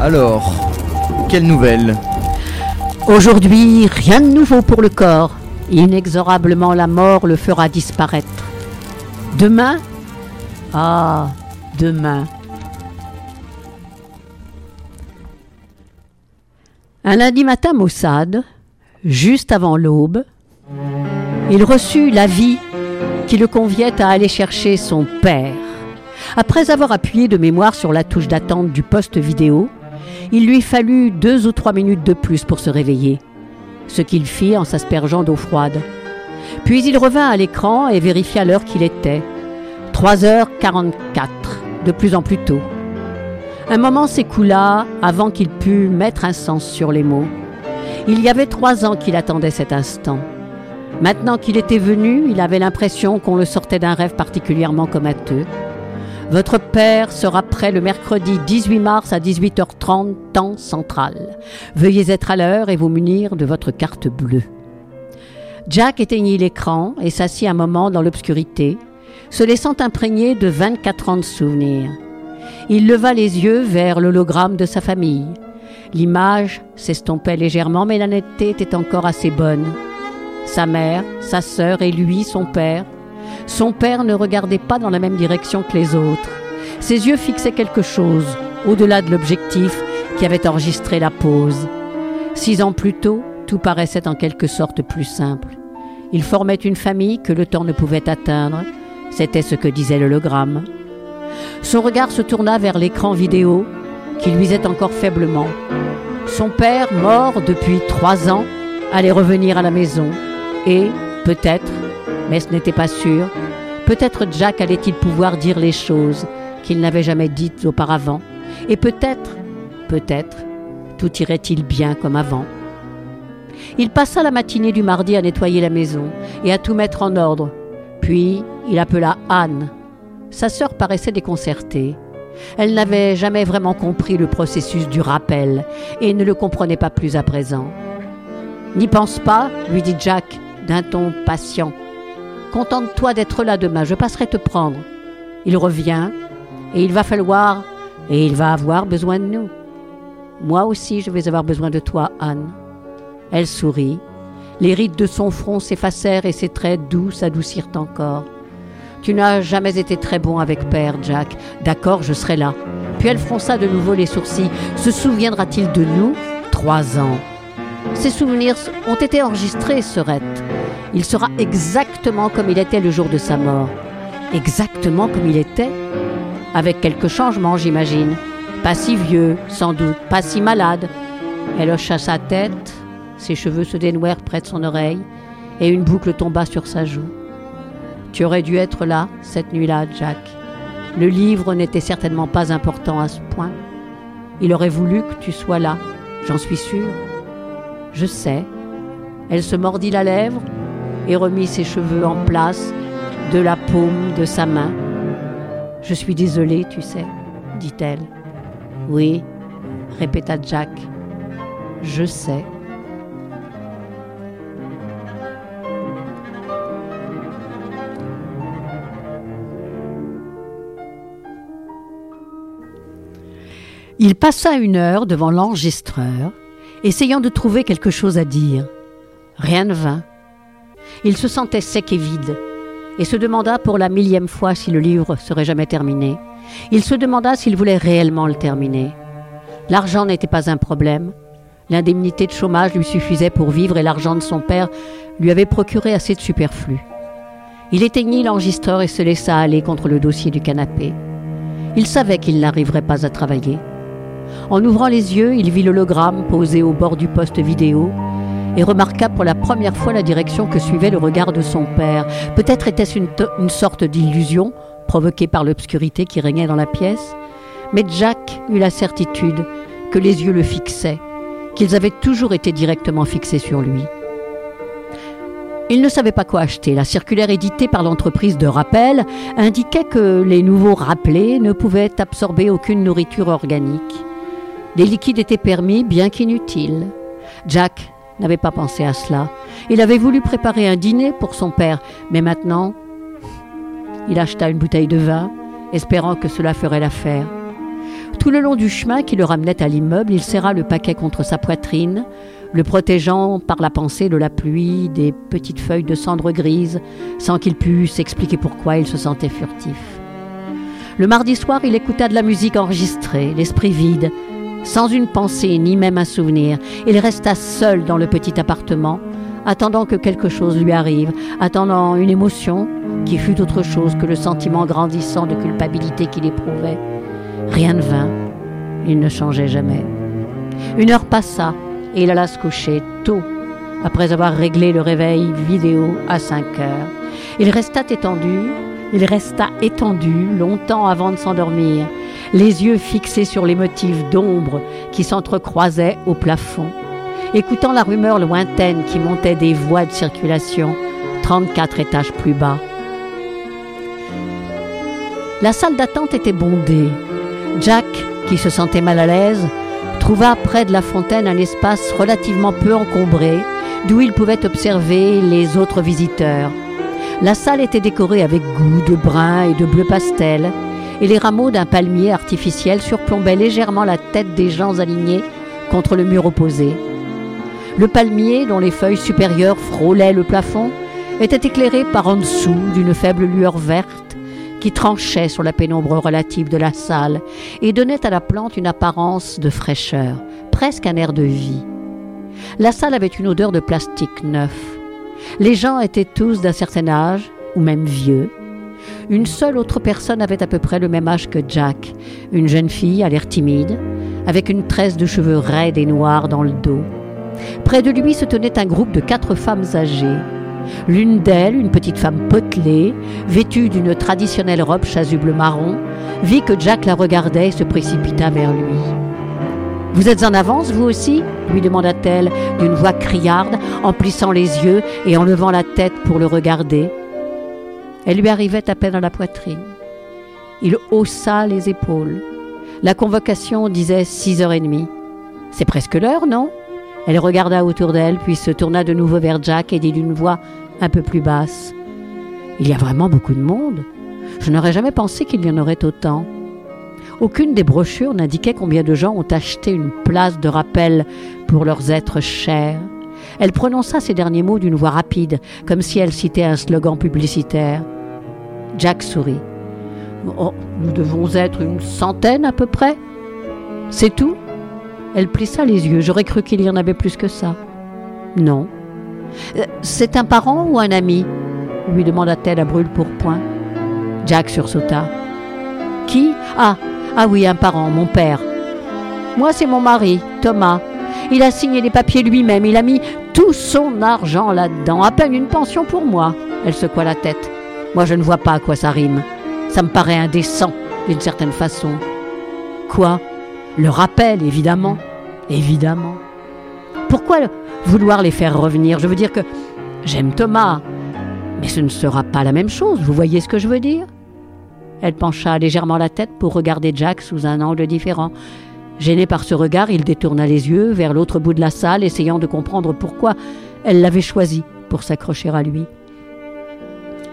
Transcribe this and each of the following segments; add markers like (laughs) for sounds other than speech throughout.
Alors, quelle nouvelle? Aujourd'hui, rien de nouveau pour le corps. Inexorablement, la mort le fera disparaître. Demain? Ah, demain. Un lundi matin maussade, juste avant l'aube, il reçut l'avis qui le conviait à aller chercher son père. Après avoir appuyé de mémoire sur la touche d'attente du poste vidéo, il lui fallut deux ou trois minutes de plus pour se réveiller, ce qu'il fit en s'aspergeant d'eau froide. Puis il revint à l'écran et vérifia l'heure qu'il était. 3h44, de plus en plus tôt. Un moment s'écoula avant qu'il pût mettre un sens sur les mots. Il y avait trois ans qu'il attendait cet instant. Maintenant qu'il était venu, il avait l'impression qu'on le sortait d'un rêve particulièrement comateux. Votre père sera prêt le mercredi 18 mars à 18h30, temps central. Veuillez être à l'heure et vous munir de votre carte bleue. Jack éteignit l'écran et s'assit un moment dans l'obscurité, se laissant imprégner de 24 ans de souvenirs. Il leva les yeux vers l'hologramme de sa famille. L'image s'estompait légèrement, mais la netteté était encore assez bonne. Sa mère, sa sœur et lui, son père, son père ne regardait pas dans la même direction que les autres. Ses yeux fixaient quelque chose, au-delà de l'objectif qui avait enregistré la pause. Six ans plus tôt, tout paraissait en quelque sorte plus simple. Ils formaient une famille que le temps ne pouvait atteindre. C'était ce que disait l'hologramme. Son regard se tourna vers l'écran vidéo, qui luisait encore faiblement. Son père, mort depuis trois ans, allait revenir à la maison. Et, peut-être, mais ce n'était pas sûr. Peut-être Jack allait-il pouvoir dire les choses qu'il n'avait jamais dites auparavant. Et peut-être, peut-être, tout irait-il bien comme avant. Il passa la matinée du mardi à nettoyer la maison et à tout mettre en ordre. Puis il appela Anne. Sa sœur paraissait déconcertée. Elle n'avait jamais vraiment compris le processus du rappel et ne le comprenait pas plus à présent. N'y pense pas, lui dit Jack d'un ton patient. Contente-toi d'être là demain, je passerai te prendre. Il revient, et il va falloir, et il va avoir besoin de nous. Moi aussi, je vais avoir besoin de toi, Anne. Elle sourit. Les rides de son front s'effacèrent et ses traits doux s'adoucirent encore. Tu n'as jamais été très bon avec père, Jack. D'accord, je serai là. Puis elle fronça de nouveau les sourcils. Se souviendra-t-il de nous? Trois ans. Ses souvenirs ont été enregistrés, Serette. Il sera exactement comme il était le jour de sa mort. Exactement comme il était Avec quelques changements, j'imagine. Pas si vieux, sans doute, pas si malade. Elle hocha sa tête, ses cheveux se dénouèrent près de son oreille, et une boucle tomba sur sa joue. Tu aurais dû être là, cette nuit-là, Jack. Le livre n'était certainement pas important à ce point. Il aurait voulu que tu sois là, j'en suis sûre. Je sais. Elle se mordit la lèvre et remit ses cheveux en place de la paume de sa main. Je suis désolée, tu sais, dit-elle. Oui, répéta Jack. Je sais. Il passa une heure devant l'enregistreur, essayant de trouver quelque chose à dire. Rien ne vint. Il se sentait sec et vide, et se demanda pour la millième fois si le livre serait jamais terminé. Il se demanda s'il voulait réellement le terminer. L'argent n'était pas un problème. L'indemnité de chômage lui suffisait pour vivre et l'argent de son père lui avait procuré assez de superflu. Il éteignit l'enregistreur et se laissa aller contre le dossier du canapé. Il savait qu'il n'arriverait pas à travailler. En ouvrant les yeux, il vit l'hologramme posé au bord du poste vidéo et remarqua pour la première fois la direction que suivait le regard de son père. Peut-être était-ce une, sorte d'illusion provoquée par l'obscurité qui régnait dans la pièce, mais Jack eut la certitude que les yeux le fixaient, qu'ils avaient toujours été directement fixés sur lui. Il ne savait pas quoi acheter. La circulaire éditée par l'entreprise de rappel indiquait que les nouveaux rappelés ne pouvaient absorber aucune nourriture organique. Les liquides étaient permis, bien qu'inutiles. Jack n'avait pas pensé à cela. Il avait voulu préparer un dîner pour son père, mais maintenant, il acheta une bouteille de vin, espérant que cela ferait l'affaire. Tout le long du chemin qui le ramenait à l'immeuble, il serra le paquet contre sa poitrine, le protégeant par la pensée de la pluie, des petites feuilles de cendre grise, sans qu'il pût s'expliquer pourquoi il se sentait furtif. Le mardi soir, il écouta de la musique enregistrée, l'esprit vide, sans une pensée ni même un souvenir. Il resta seul dans le petit appartement, attendant que quelque chose lui arrive, attendant une émotion qui fût autre chose que le sentiment grandissant de culpabilité qu'il éprouvait. Rien ne vint, il ne changeait jamais. Une heure passa et il alla se coucher tôt, après avoir réglé le réveil vidéo à 5 heures. Il resta étendu, il resta étendu longtemps avant de s'endormir, les yeux fixés sur les motifs d'ombre qui s'entrecroisaient au plafond, écoutant la rumeur lointaine qui montait des voies de circulation 34 étages plus bas. La salle d'attente était bondée. Jack, qui se sentait mal à l'aise, trouva près de la fontaine un espace relativement peu encombré, d'où il pouvait observer les autres visiteurs. La salle était décorée avec goût de brun et de bleu pastel, et les rameaux d'un palmier artificiel surplombaient légèrement la tête des gens alignés contre le mur opposé. Le palmier, dont les feuilles supérieures frôlaient le plafond, était éclairé par en dessous d'une faible lueur verte qui tranchait sur la pénombre relative de la salle et donnait à la plante une apparence de fraîcheur, presque un air de vie. La salle avait une odeur de plastique neuf. Les gens étaient tous d'un certain âge, ou même vieux. Une seule autre personne avait à peu près le même âge que Jack, une jeune fille à l'air timide, avec une tresse de cheveux raides et noirs dans le dos. Près de lui se tenait un groupe de quatre femmes âgées. L'une d'elles, une petite femme potelée, vêtue d'une traditionnelle robe chasuble marron, vit que Jack la regardait et se précipita vers lui. Vous êtes en avance, vous aussi? lui demanda-t-elle d'une voix criarde, en plissant les yeux et en levant la tête pour le regarder. Elle lui arrivait à peine à la poitrine. Il haussa les épaules. La convocation disait six heures et demie. C'est presque l'heure, non? Elle regarda autour d'elle, puis se tourna de nouveau vers Jack et dit d'une voix un peu plus basse Il y a vraiment beaucoup de monde. Je n'aurais jamais pensé qu'il y en aurait autant. Aucune des brochures n'indiquait combien de gens ont acheté une place de rappel pour leurs êtres chers. Elle prononça ces derniers mots d'une voix rapide, comme si elle citait un slogan publicitaire. Jack sourit. Oh, nous devons être une centaine à peu près. C'est tout Elle plissa les yeux. J'aurais cru qu'il y en avait plus que ça. Non. Euh, c'est un parent ou un ami? lui demanda-t-elle à brûle pourpoint. Jack sursauta. Qui? Ah, ah oui, un parent, mon père. Moi, c'est mon mari, Thomas. Il a signé les papiers lui-même, il a mis tout son argent là-dedans, à peine une pension pour moi. Elle secoua la tête. Moi, je ne vois pas à quoi ça rime. Ça me paraît indécent, d'une certaine façon. Quoi? Le rappel, évidemment. Évidemment. Pourquoi vouloir les faire revenir? Je veux dire que j'aime Thomas, mais ce ne sera pas la même chose, vous voyez ce que je veux dire? Elle pencha légèrement la tête pour regarder Jack sous un angle différent. Gêné par ce regard, il détourna les yeux vers l'autre bout de la salle, essayant de comprendre pourquoi elle l'avait choisi pour s'accrocher à lui.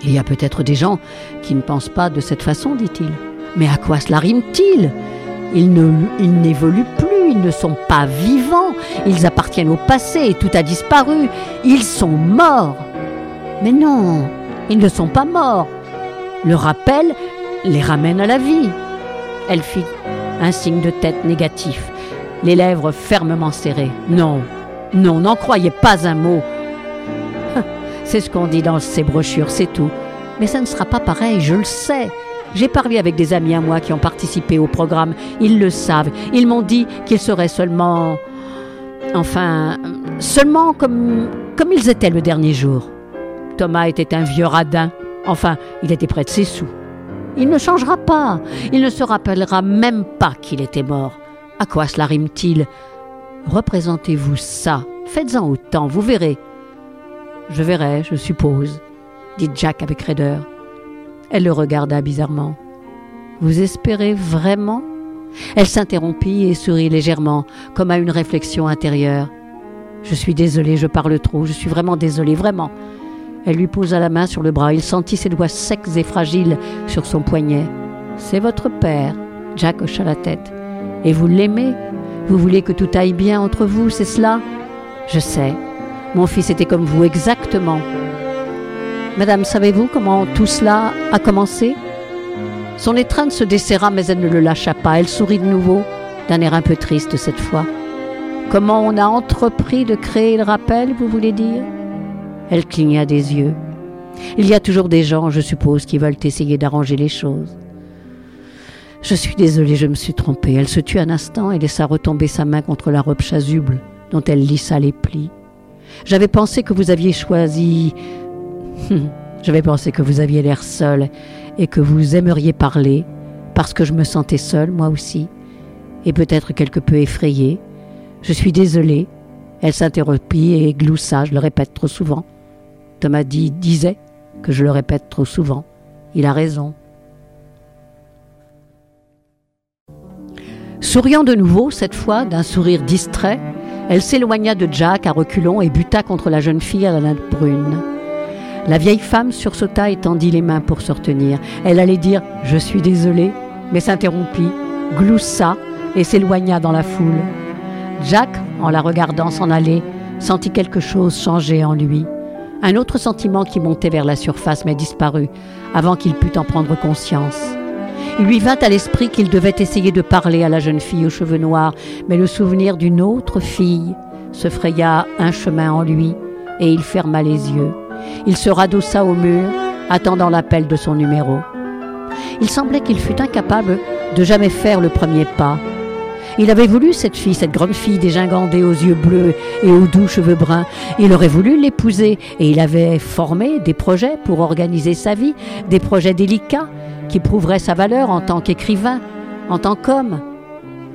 Il y a peut-être des gens qui ne pensent pas de cette façon, dit-il. Mais à quoi cela rime-t-il? Ils n'évoluent plus, ils ne sont pas vivants, ils appartiennent au passé, tout a disparu, ils sont morts. Mais non, ils ne sont pas morts. Le rappel les ramène à la vie. Elle fit un signe de tête négatif, les lèvres fermement serrées. Non, non, n'en croyez pas un mot. C'est ce qu'on dit dans ces brochures, c'est tout. Mais ça ne sera pas pareil, je le sais. J'ai parlé avec des amis à moi qui ont participé au programme. Ils le savent. Ils m'ont dit qu'ils seraient seulement... Enfin, seulement comme, comme ils étaient le dernier jour. Thomas était un vieux radin. Enfin, il était près de ses sous. Il ne changera pas. Il ne se rappellera même pas qu'il était mort. À quoi cela rime-t-il? Représentez-vous ça. Faites-en autant, vous verrez. Je verrai, je suppose, dit Jack avec raideur. Elle le regarda bizarrement. Vous espérez vraiment? Elle s'interrompit et sourit légèrement, comme à une réflexion intérieure. Je suis désolée, je parle trop, je suis vraiment désolée, vraiment. Elle lui posa la main sur le bras. Il sentit ses doigts secs et fragiles sur son poignet. C'est votre père. Jack hocha la tête. Et vous l'aimez? Vous voulez que tout aille bien entre vous, c'est cela? Je sais. Mon fils était comme vous exactement. Madame, savez-vous comment tout cela a commencé? Son étreinte se desserra, mais elle ne le lâcha pas. Elle sourit de nouveau, d'un air un peu triste cette fois. Comment on a entrepris de créer le rappel, vous voulez dire? Elle cligna des yeux. Il y a toujours des gens, je suppose, qui veulent essayer d'arranger les choses. Je suis désolée, je me suis trompée. Elle se tut un instant et laissa retomber sa main contre la robe chasuble dont elle lissa les plis. J'avais pensé que vous aviez choisi. J'avais pensé que vous aviez l'air seul et que vous aimeriez parler, parce que je me sentais seule, moi aussi, et peut-être quelque peu effrayée. Je suis désolée. Elle s'interrompit et gloussa, je le répète trop souvent. Thomas dit, disait que je le répète trop souvent. Il a raison. Souriant de nouveau, cette fois d'un sourire distrait, elle s'éloigna de Jack à reculons et buta contre la jeune fille à la natte brune. La vieille femme sursauta et tendit les mains pour se retenir. Elle allait dire Je suis désolée, mais s'interrompit, gloussa et s'éloigna dans la foule. Jack, en la regardant s'en aller, sentit quelque chose changer en lui. Un autre sentiment qui montait vers la surface mais disparut avant qu'il pût en prendre conscience. Il lui vint à l'esprit qu'il devait essayer de parler à la jeune fille aux cheveux noirs, mais le souvenir d'une autre fille se fraya un chemin en lui et il ferma les yeux. Il se radossa au mur, attendant l'appel de son numéro. Il semblait qu'il fût incapable de jamais faire le premier pas. Il avait voulu cette fille, cette grande fille dégingandée aux yeux bleus et aux doux cheveux bruns. Il aurait voulu l'épouser et il avait formé des projets pour organiser sa vie, des projets délicats qui prouveraient sa valeur en tant qu'écrivain, en tant qu'homme.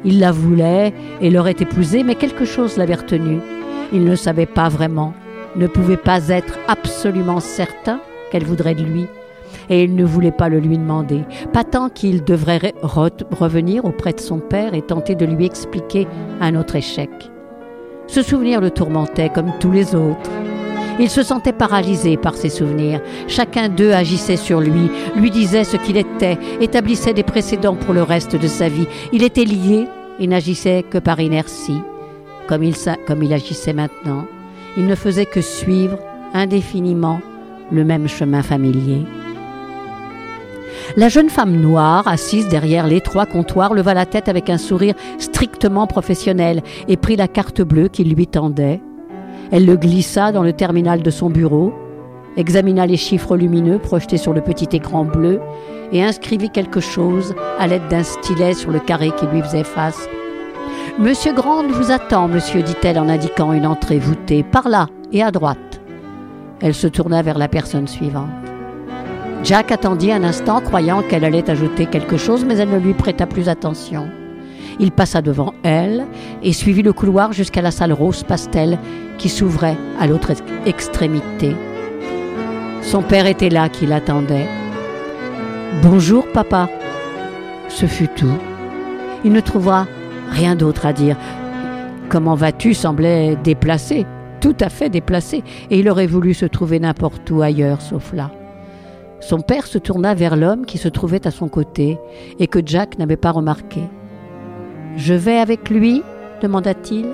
Il la voulait et l'aurait épousée, mais quelque chose l'avait retenu. Il ne savait pas vraiment, ne pouvait pas être absolument certain qu'elle voudrait de lui et il ne voulait pas le lui demander, pas tant qu'il devrait revenir auprès de son père et tenter de lui expliquer un autre échec. Ce souvenir le tourmentait comme tous les autres. Il se sentait paralysé par ces souvenirs. Chacun d'eux agissait sur lui, lui disait ce qu'il était, établissait des précédents pour le reste de sa vie. Il était lié et n'agissait que par inertie, comme il, comme il agissait maintenant. Il ne faisait que suivre indéfiniment le même chemin familier. La jeune femme noire, assise derrière l'étroit comptoir, leva la tête avec un sourire strictement professionnel et prit la carte bleue qu'il lui tendait. Elle le glissa dans le terminal de son bureau, examina les chiffres lumineux projetés sur le petit écran bleu et inscrivit quelque chose à l'aide d'un stylet sur le carré qui lui faisait face. Monsieur Grande vous attend, monsieur, dit-elle en indiquant une entrée voûtée, par là et à droite. Elle se tourna vers la personne suivante. Jack attendit un instant, croyant qu'elle allait ajouter quelque chose, mais elle ne lui prêta plus attention. Il passa devant elle et suivit le couloir jusqu'à la salle rose pastel qui s'ouvrait à l'autre extrémité. Son père était là qui l'attendait. Bonjour, papa. Ce fut tout. Il ne trouva rien d'autre à dire. Comment vas-tu? semblait déplacé, tout à fait déplacé, et il aurait voulu se trouver n'importe où ailleurs sauf là. Son père se tourna vers l'homme qui se trouvait à son côté et que Jack n'avait pas remarqué. Je vais avec lui? demanda-t-il.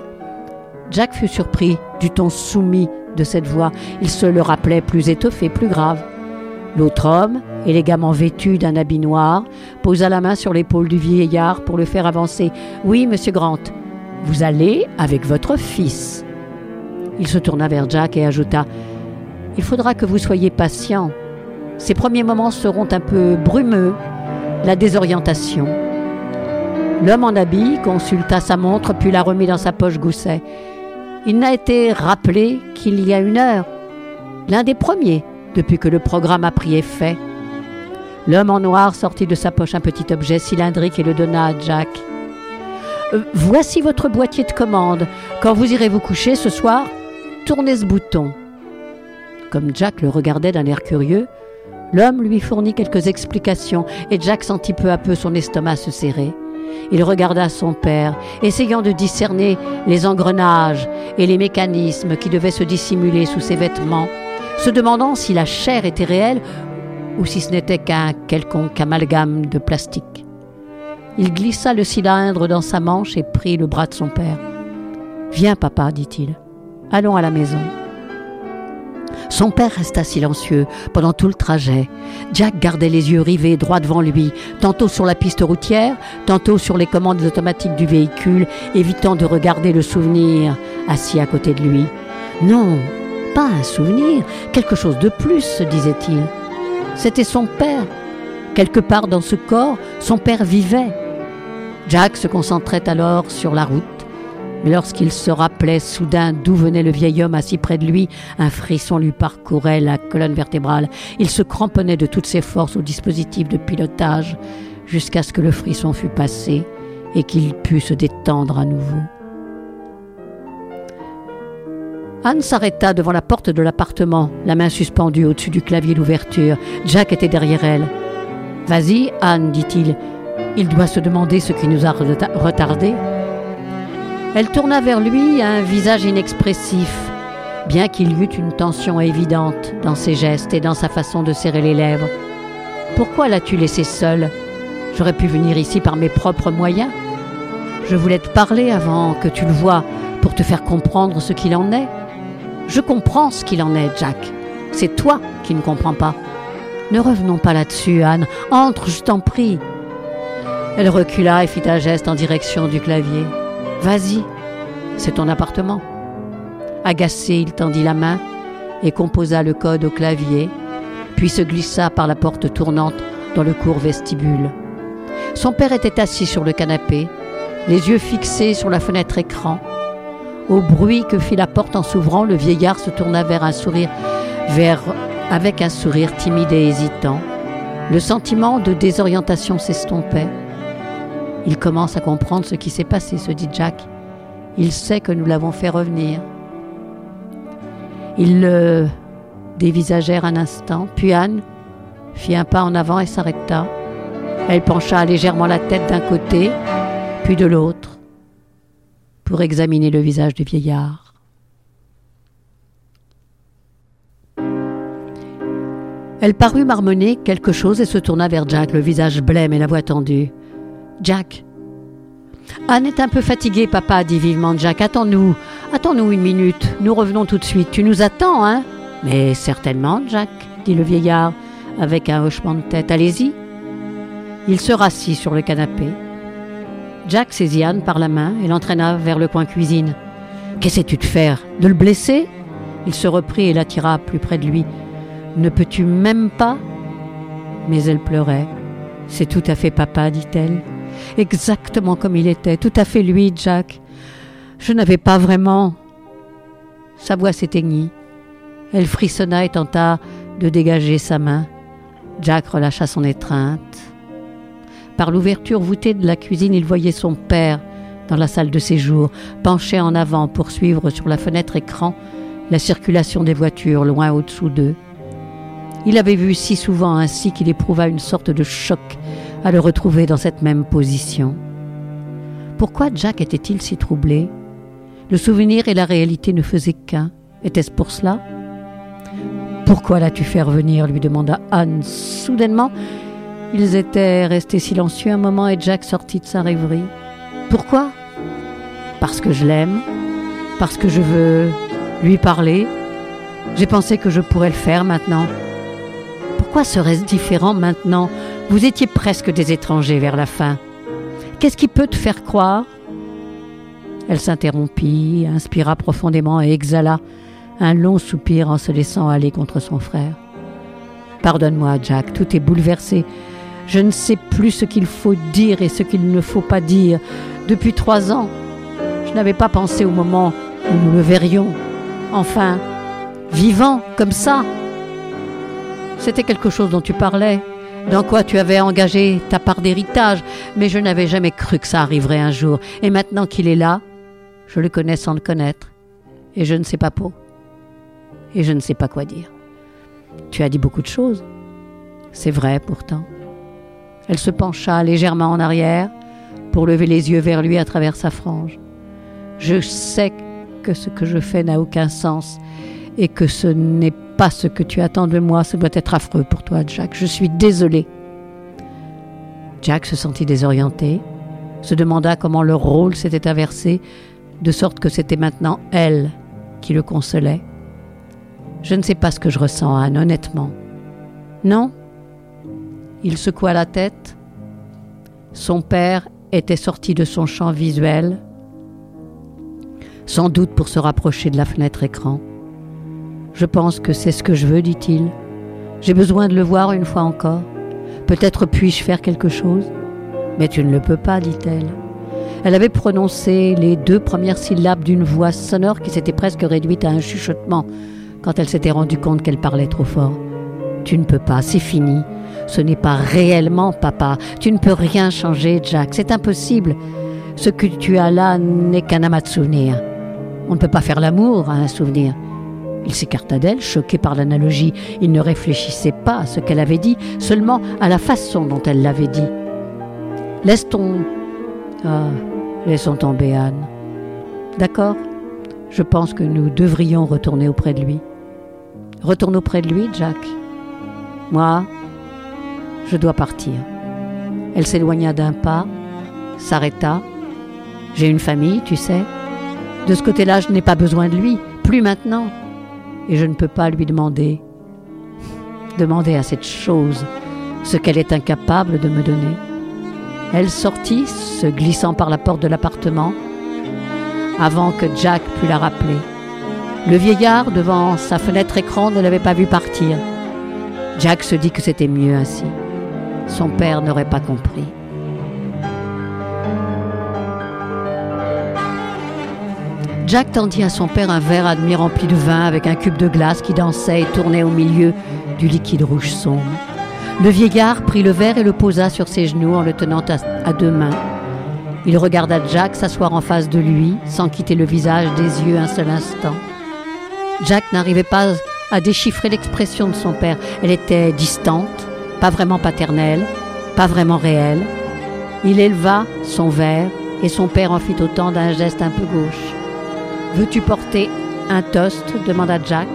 Jack fut surpris du ton soumis de cette voix. Il se le rappelait plus étoffé, plus grave. L'autre homme, élégamment vêtu d'un habit noir, posa la main sur l'épaule du vieillard pour le faire avancer. Oui, monsieur Grant, vous allez avec votre fils. Il se tourna vers Jack et ajouta Il faudra que vous soyez patient. Ces premiers moments seront un peu brumeux, la désorientation. L'homme en habit consulta sa montre puis la remit dans sa poche gousset. Il n'a été rappelé qu'il y a une heure, l'un des premiers depuis que le programme a pris effet. L'homme en noir sortit de sa poche un petit objet cylindrique et le donna à Jack. Euh, voici votre boîtier de commande. Quand vous irez vous coucher ce soir, tournez ce bouton. Comme Jack le regardait d'un air curieux, L'homme lui fournit quelques explications et Jack sentit peu à peu son estomac se serrer. Il regarda son père, essayant de discerner les engrenages et les mécanismes qui devaient se dissimuler sous ses vêtements, se demandant si la chair était réelle ou si ce n'était qu'un quelconque amalgame de plastique. Il glissa le cylindre dans sa manche et prit le bras de son père. Viens, papa, dit-il. Allons à la maison. Son père resta silencieux pendant tout le trajet. Jack gardait les yeux rivés droit devant lui, tantôt sur la piste routière, tantôt sur les commandes automatiques du véhicule, évitant de regarder le souvenir assis à côté de lui. Non, pas un souvenir, quelque chose de plus, se disait-il. C'était son père. Quelque part dans ce corps, son père vivait. Jack se concentrait alors sur la route mais lorsqu'il se rappelait soudain d'où venait le vieil homme assis près de lui, un frisson lui parcourait la colonne vertébrale. Il se cramponnait de toutes ses forces au dispositif de pilotage jusqu'à ce que le frisson fût passé et qu'il pût se détendre à nouveau. Anne s'arrêta devant la porte de l'appartement, la main suspendue au-dessus du clavier d'ouverture. Jack était derrière elle. Vas-y, Anne, dit-il. Il doit se demander ce qui nous a retardés. Elle tourna vers lui un visage inexpressif, bien qu'il y eût une tension évidente dans ses gestes et dans sa façon de serrer les lèvres. Pourquoi l'as-tu laissé seul J'aurais pu venir ici par mes propres moyens. Je voulais te parler avant que tu le vois pour te faire comprendre ce qu'il en est. Je comprends ce qu'il en est, Jack. C'est toi qui ne comprends pas. Ne revenons pas là-dessus, Anne. Entre, je t'en prie. Elle recula et fit un geste en direction du clavier. Vas-y, c'est ton appartement. Agacé, il tendit la main et composa le code au clavier, puis se glissa par la porte tournante dans le court vestibule. Son père était assis sur le canapé, les yeux fixés sur la fenêtre écran. Au bruit que fit la porte en s'ouvrant, le vieillard se tourna vers un sourire, vers, avec un sourire timide et hésitant. Le sentiment de désorientation s'estompait. Il commence à comprendre ce qui s'est passé, se dit Jack. Il sait que nous l'avons fait revenir. Ils le dévisagèrent un instant, puis Anne fit un pas en avant et s'arrêta. Elle pencha légèrement la tête d'un côté, puis de l'autre, pour examiner le visage du vieillard. Elle parut marmonner quelque chose et se tourna vers Jack, le visage blême et la voix tendue. Jack. Anne est un peu fatiguée, papa, dit vivement Jack. Attends-nous. Attends-nous une minute. Nous revenons tout de suite. Tu nous attends, hein? Mais certainement, Jack, dit le vieillard, avec un hochement de tête. Allez-y. Il se rassit sur le canapé. Jack saisit Anne par la main et l'entraîna vers le coin cuisine. Qu'essaies-tu de faire? De le blesser? Il se reprit et l'attira plus près de lui. Ne peux-tu même pas? Mais elle pleurait. C'est tout à fait papa, dit-elle exactement comme il était, tout à fait lui, Jack. Je n'avais pas vraiment. Sa voix s'éteignit. Elle frissonna et tenta de dégager sa main. Jack relâcha son étreinte. Par l'ouverture voûtée de la cuisine, il voyait son père dans la salle de séjour, penché en avant pour suivre sur la fenêtre écran la circulation des voitures loin au-dessous d'eux. Il avait vu si souvent ainsi qu'il éprouva une sorte de choc à le retrouver dans cette même position. Pourquoi Jack était-il si troublé? Le souvenir et la réalité ne faisaient qu'un. Était-ce pour cela? Pourquoi l'as-tu fait revenir? lui demanda Anne soudainement. Ils étaient restés silencieux un moment et Jack sortit de sa rêverie. Pourquoi? Parce que je l'aime, parce que je veux lui parler. J'ai pensé que je pourrais le faire maintenant. Pourquoi serait-ce différent maintenant? Vous étiez presque des étrangers vers la fin. Qu'est-ce qui peut te faire croire? Elle s'interrompit, inspira profondément et exhala un long soupir en se laissant aller contre son frère. Pardonne-moi, Jack, tout est bouleversé. Je ne sais plus ce qu'il faut dire et ce qu'il ne faut pas dire. Depuis trois ans, je n'avais pas pensé au moment où nous le verrions. Enfin, vivant comme ça. C'était quelque chose dont tu parlais, dans quoi tu avais engagé ta part d'héritage, mais je n'avais jamais cru que ça arriverait un jour. Et maintenant qu'il est là, je le connais sans le connaître, et je ne sais pas pour. Et je ne sais pas quoi dire. Tu as dit beaucoup de choses. C'est vrai pourtant. Elle se pencha légèrement en arrière pour lever les yeux vers lui à travers sa frange. Je sais que ce que je fais n'a aucun sens et que ce n'est pas ce que tu attends de moi. Ce doit être affreux pour toi, Jack. Je suis désolée. Jack se sentit désorienté, se demanda comment leur rôle s'était inversé, de sorte que c'était maintenant elle qui le consolait. Je ne sais pas ce que je ressens, Anne, honnêtement. Non Il secoua la tête. Son père était sorti de son champ visuel, sans doute pour se rapprocher de la fenêtre écran. Je pense que c'est ce que je veux, dit-il. J'ai besoin de le voir une fois encore. Peut-être puis-je faire quelque chose Mais tu ne le peux pas, dit-elle. Elle avait prononcé les deux premières syllabes d'une voix sonore qui s'était presque réduite à un chuchotement quand elle s'était rendue compte qu'elle parlait trop fort. Tu ne peux pas, c'est fini. Ce n'est pas réellement papa. Tu ne peux rien changer, Jack. C'est impossible. Ce que tu as là n'est qu'un amas de souvenirs. On ne peut pas faire l'amour à un souvenir. Il s'écarta d'elle, choqué par l'analogie. Il ne réfléchissait pas à ce qu'elle avait dit, seulement à la façon dont elle l'avait dit. Laisse ton... Ah, laissons tomber Anne. D'accord Je pense que nous devrions retourner auprès de lui. Retourne auprès de lui, Jack. Moi, je dois partir. Elle s'éloigna d'un pas, s'arrêta. J'ai une famille, tu sais. De ce côté-là, je n'ai pas besoin de lui, plus maintenant. Et je ne peux pas lui demander, demander à cette chose ce qu'elle est incapable de me donner. Elle sortit, se glissant par la porte de l'appartement, avant que Jack pût la rappeler. Le vieillard, devant sa fenêtre écran, ne l'avait pas vu partir. Jack se dit que c'était mieux ainsi. Son père n'aurait pas compris. Jack tendit à son père un verre à demi rempli de vin avec un cube de glace qui dansait et tournait au milieu du liquide rouge sombre. Le vieillard prit le verre et le posa sur ses genoux en le tenant à, deux mains. Il regarda Jack s'asseoir en face de lui sans quitter le visage des yeux un seul instant. Jack n'arrivait pas à déchiffrer l'expression de son père. Elle était distante, pas vraiment paternelle, pas vraiment réelle. Il éleva son verre et son père en fit autant d'un geste un peu gauche. Veux-tu porter un toast demanda Jack.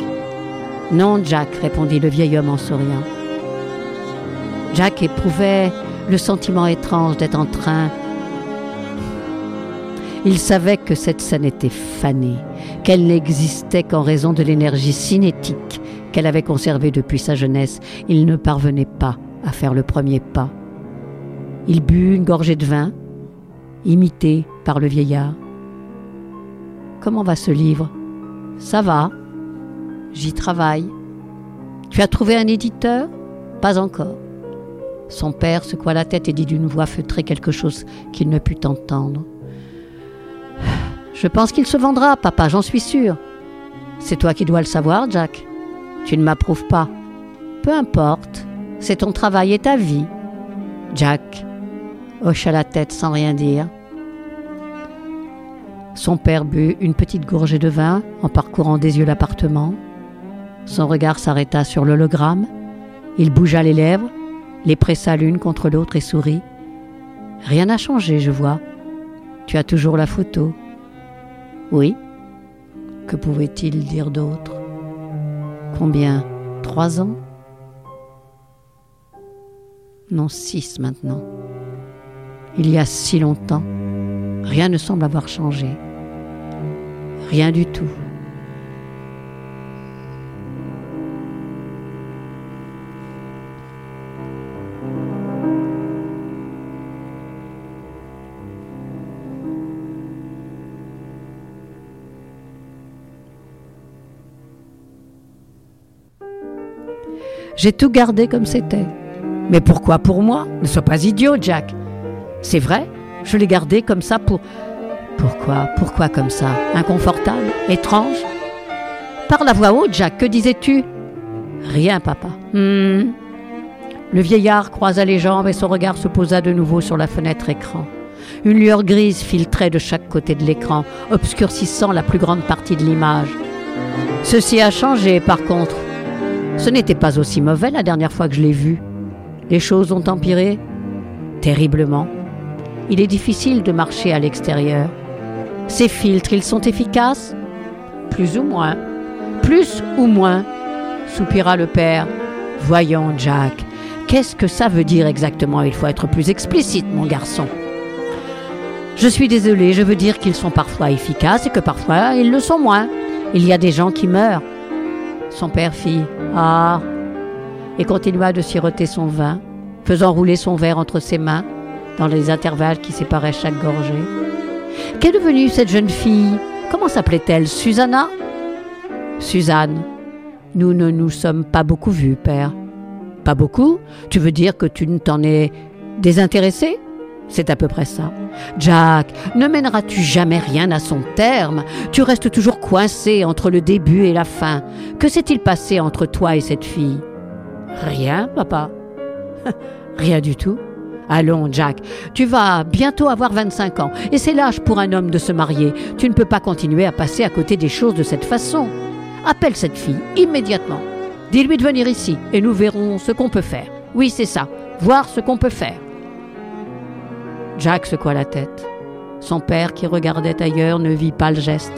Non, Jack, répondit le vieil homme en souriant. Jack éprouvait le sentiment étrange d'être en train. Il savait que cette scène était fanée, qu'elle n'existait qu'en raison de l'énergie cinétique qu'elle avait conservée depuis sa jeunesse. Il ne parvenait pas à faire le premier pas. Il but une gorgée de vin, imité par le vieillard. Comment va ce livre? Ça va? J'y travaille. Tu as trouvé un éditeur? Pas encore. Son père secoua la tête et dit d'une voix feutrée quelque chose qu'il ne put entendre. Je pense qu'il se vendra, papa, j'en suis sûr. C'est toi qui dois le savoir, Jack. Tu ne m'approuves pas. Peu importe, c'est ton travail et ta vie. Jack hocha la tête sans rien dire. Son père but une petite gorgée de vin en parcourant des yeux l'appartement. Son regard s'arrêta sur l'hologramme. Il bougea les lèvres, les pressa l'une contre l'autre et sourit. Rien n'a changé, je vois. Tu as toujours la photo. Oui. Que pouvait-il dire d'autre? Combien? Trois ans? Non, six maintenant. Il y a si longtemps. Rien ne semble avoir changé. Rien du tout. J'ai tout gardé comme c'était. Mais pourquoi pour moi? Ne sois pas idiot, Jack. C'est vrai, je l'ai gardé comme ça pour... Pourquoi Pourquoi comme ça Inconfortable Étrange Par la voix haute, Jacques, que disais-tu Rien, papa. Hmm. Le vieillard croisa les jambes et son regard se posa de nouveau sur la fenêtre écran. Une lueur grise filtrait de chaque côté de l'écran, obscurcissant la plus grande partie de l'image. Ceci a changé, par contre. Ce n'était pas aussi mauvais la dernière fois que je l'ai vu. Les choses ont empiré terriblement il est difficile de marcher à l'extérieur. Ces filtres, ils sont efficaces? Plus ou moins. Plus ou moins, soupira le père. Voyons, Jack, Qu'est-ce que ça veut dire exactement? Il faut être plus explicite, mon garçon. Je suis désolée, je veux dire qu'ils sont parfois efficaces et que parfois ils le sont moins. Il y a des gens qui meurent. Son père fit Ah et continua de siroter son vin, faisant rouler son verre entre ses mains dans les intervalles qui séparaient chaque gorgée. Qu'est devenue cette jeune fille? Comment s'appelait-elle? Susanna? Suzanne. Nous ne nous sommes pas beaucoup vus, père. Pas beaucoup? Tu veux dire que tu ne t'en es désintéressé? C'est à peu près ça. Jack, ne mèneras-tu jamais rien à son terme? Tu restes toujours coincé entre le début et la fin. Que s'est-il passé entre toi et cette fille? Rien, papa. (laughs) rien du tout. Allons, Jack, tu vas bientôt avoir 25 ans, et c'est l'âge pour un homme de se marier. Tu ne peux pas continuer à passer à côté des choses de cette façon. Appelle cette fille immédiatement. Dis-lui de venir ici, et nous verrons ce qu'on peut faire. Oui, c'est ça, voir ce qu'on peut faire. Jack secoua la tête. Son père, qui regardait ailleurs, ne vit pas le geste.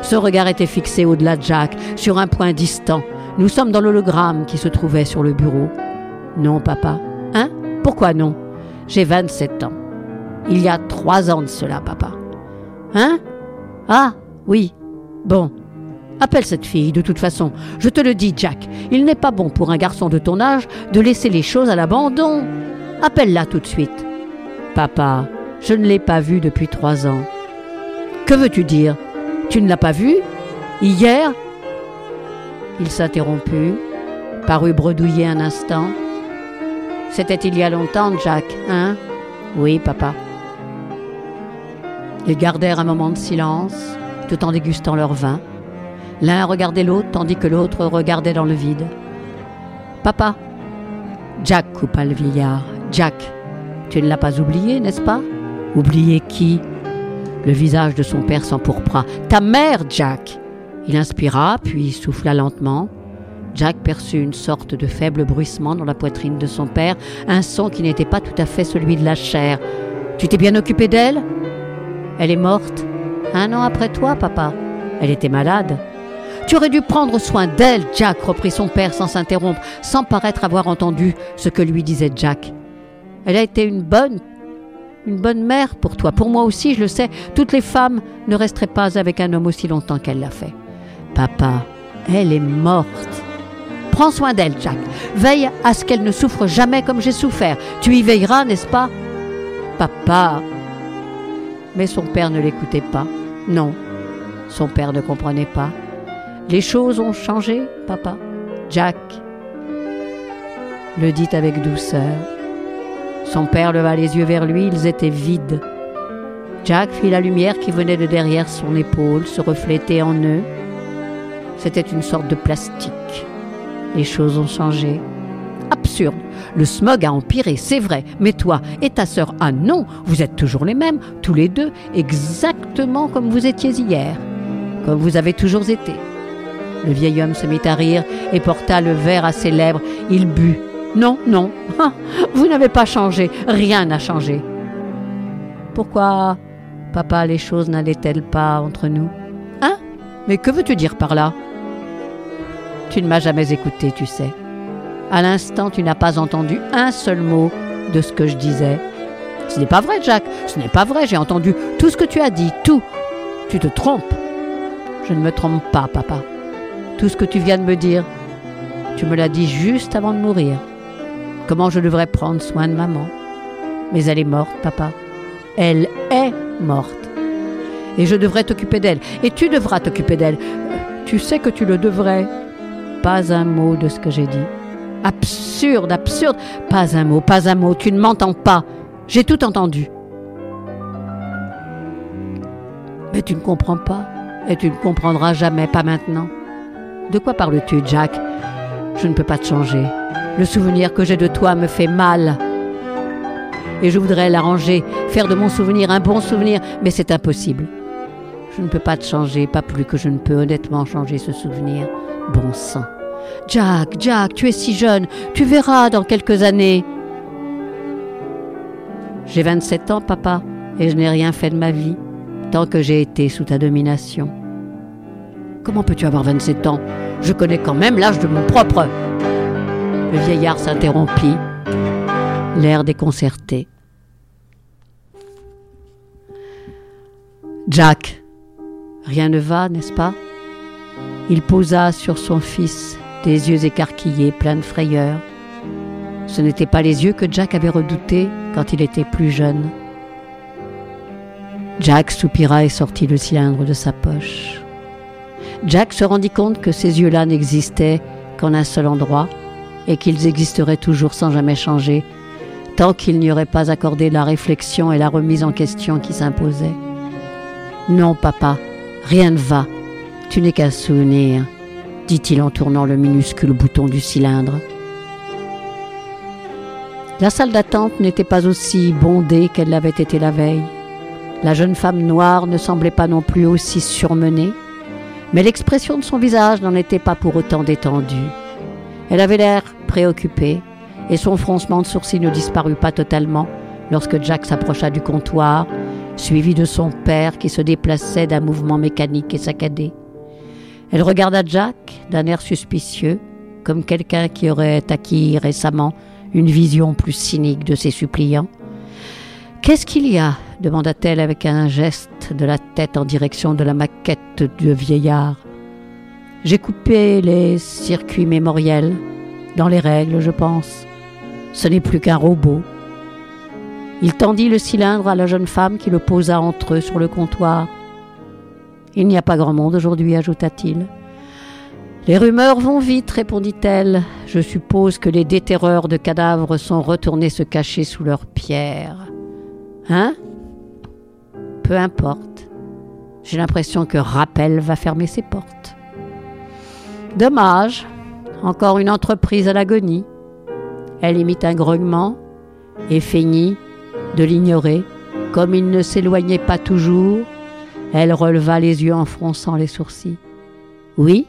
Ce regard était fixé au-delà de Jack, sur un point distant. Nous sommes dans l'hologramme qui se trouvait sur le bureau. Non, papa. Hein? Pourquoi non? J'ai 27 ans. Il y a trois ans de cela, papa. Hein? Ah, oui. Bon. Appelle cette fille, de toute façon. Je te le dis, Jack, il n'est pas bon pour un garçon de ton âge de laisser les choses à l'abandon. Appelle-la tout de suite. Papa, je ne l'ai pas vue depuis trois ans. Que veux-tu dire? Tu ne l'as pas vue? Hier? Il s'interromput, parut bredouiller un instant. C'était il y a longtemps, Jack, hein? Oui, papa. Ils gardèrent un moment de silence, tout en dégustant leur vin. L'un regardait l'autre tandis que l'autre regardait dans le vide. Papa Jack coupa le vieillard. Jack, tu ne l'as pas oublié, n'est-ce pas? Oublié qui? Le visage de son père s'empourpra. Ta mère, Jack Il inspira, puis souffla lentement. Jack perçut une sorte de faible bruissement dans la poitrine de son père, un son qui n'était pas tout à fait celui de la chair. Tu t'es bien occupé d'elle? Elle est morte Un an après toi, papa. Elle était malade. Tu aurais dû prendre soin d'elle, Jack, reprit son père sans s'interrompre, sans paraître avoir entendu ce que lui disait Jack. Elle a été une bonne, une bonne mère pour toi. Pour moi aussi, je le sais. Toutes les femmes ne resteraient pas avec un homme aussi longtemps qu'elle l'a fait. Papa, elle est morte. Prends soin d'elle, Jack. Veille à ce qu'elle ne souffre jamais comme j'ai souffert. Tu y veilleras, n'est-ce pas? Papa. Mais son père ne l'écoutait pas. Non, son père ne comprenait pas. Les choses ont changé, papa? Jack le dit avec douceur. Son père leva les yeux vers lui, ils étaient vides. Jack fit la lumière qui venait de derrière son épaule se refléter en eux. C'était une sorte de plastique. Les choses ont changé. Absurde. Le smog a empiré, c'est vrai. Mais toi et ta sœur, ah non, vous êtes toujours les mêmes, tous les deux, exactement comme vous étiez hier, comme vous avez toujours été. Le vieil homme se mit à rire et porta le verre à ses lèvres. Il but. Non, non, (laughs) vous n'avez pas changé, rien n'a changé. Pourquoi, papa, les choses n'allaient-elles pas entre nous? Hein? Mais que veux-tu dire par là? Tu ne m'as jamais écouté, tu sais. À l'instant, tu n'as pas entendu un seul mot de ce que je disais. Ce n'est pas vrai, Jack, ce n'est pas vrai, j'ai entendu tout ce que tu as dit, tout. Tu te trompes. Je ne me trompe pas, papa. Tout ce que tu viens de me dire, tu me l'as dit juste avant de mourir. Comment je devrais prendre soin de maman? Mais elle est morte, papa. Elle est morte. Et je devrais t'occuper d'elle. Et tu devras t'occuper d'elle. Tu sais que tu le devrais. Pas un mot de ce que j'ai dit. Absurde, absurde. Pas un mot, pas un mot. Tu ne m'entends pas. J'ai tout entendu. Mais tu ne comprends pas. Et tu ne comprendras jamais, pas maintenant. De quoi parles-tu, Jack? Je ne peux pas te changer. Le souvenir que j'ai de toi me fait mal. Et je voudrais l'arranger, faire de mon souvenir un bon souvenir, mais c'est impossible. Je ne peux pas te changer, pas plus que je ne peux honnêtement changer ce souvenir. Bon sang. Jack, Jack, tu es si jeune, tu verras dans quelques années. J'ai 27 ans, papa, et je n'ai rien fait de ma vie, tant que j'ai été sous ta domination. Comment peux-tu avoir 27 ans? Je connais quand même l'âge de mon propre. Le vieillard s'interrompit, l'air déconcerté. Jack, rien ne va, n'est-ce pas? Il posa sur son fils des yeux écarquillés, pleins de frayeur. Ce n'étaient pas les yeux que Jack avait redoutés quand il était plus jeune. Jack soupira et sortit le cylindre de sa poche. Jack se rendit compte que ces yeux-là n'existaient qu'en un seul endroit et qu'ils existeraient toujours sans jamais changer, tant qu'il n'y aurait pas accordé la réflexion et la remise en question qui s'imposaient. Non, papa, rien ne va. Tu n'es qu'un souvenir, dit-il en tournant le minuscule bouton du cylindre. La salle d'attente n'était pas aussi bondée qu'elle l'avait été la veille. La jeune femme noire ne semblait pas non plus aussi surmenée, mais l'expression de son visage n'en était pas pour autant détendue. Elle avait l'air préoccupée, et son froncement de sourcils ne disparut pas totalement lorsque Jack s'approcha du comptoir, suivi de son père qui se déplaçait d'un mouvement mécanique et saccadé. Elle regarda Jack d'un air suspicieux, comme quelqu'un qui aurait acquis récemment une vision plus cynique de ses suppliants. Qu'est-ce qu'il y a? demanda-t-elle avec un geste de la tête en direction de la maquette du vieillard. J'ai coupé les circuits mémoriels, dans les règles, je pense. Ce n'est plus qu'un robot. Il tendit le cylindre à la jeune femme qui le posa entre eux sur le comptoir. Il n'y a pas grand monde aujourd'hui, ajouta-t-il. Les rumeurs vont vite, répondit-elle. Je suppose que les déterreurs de cadavres sont retournés se cacher sous leurs pierres. Hein? Peu importe. J'ai l'impression que Rappel va fermer ses portes. Dommage. Encore une entreprise à l'agonie. Elle imite un grognement et feignit de l'ignorer. Comme il ne s'éloignait pas toujours, elle releva les yeux en fronçant les sourcils. Oui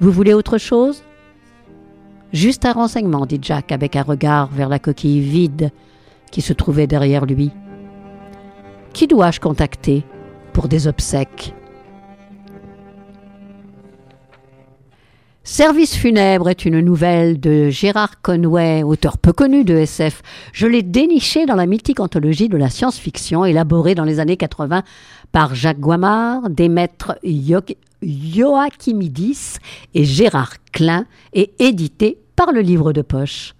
Vous voulez autre chose? Juste un renseignement, dit Jack avec un regard vers la coquille vide qui se trouvait derrière lui. Qui dois-je contacter pour des obsèques? Service funèbre est une nouvelle de Gérard Conway, auteur peu connu de SF. Je l'ai déniché dans la mythique anthologie de la science-fiction élaborée dans les années 80 par Jacques Guamard, des maîtres Joachimidis et Gérard Klein et édité par le livre de poche.